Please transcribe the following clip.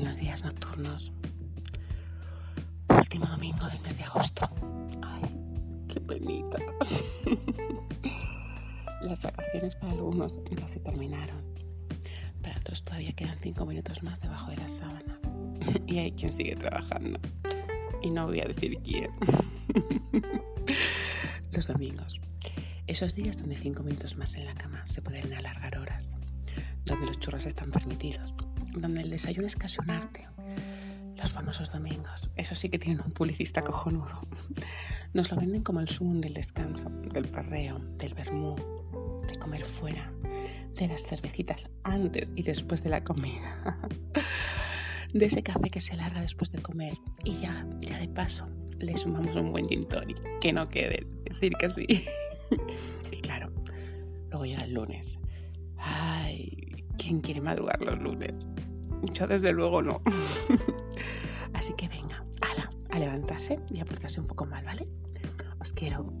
en los días nocturnos. Último domingo del mes de agosto. Ay, qué penita. Las vacaciones para algunos casi terminaron. Para otros todavía quedan cinco minutos más debajo de las sábanas. Y hay quien sigue trabajando. Y no voy a decir quién. Los domingos. Esos días donde cinco minutos más en la cama se pueden alargar horas. Donde los churros están permitidos. Donde el desayuno es casi un arte. Los famosos domingos. Eso sí que tienen un publicista cojonudo. Nos lo venden como el zoom del descanso, del perreo, del vermú, de comer fuera, de las cervecitas antes y después de la comida, de ese café que se larga después de comer y ya, ya de paso, le sumamos un buen gin tonic, que no quede decir que sí. y claro, luego llega el lunes. Ay, ¿quién quiere madrugar los lunes? Yo desde luego no. Así que venga, ala, a levantarse y a portarse un poco mal, ¿vale? Os quiero.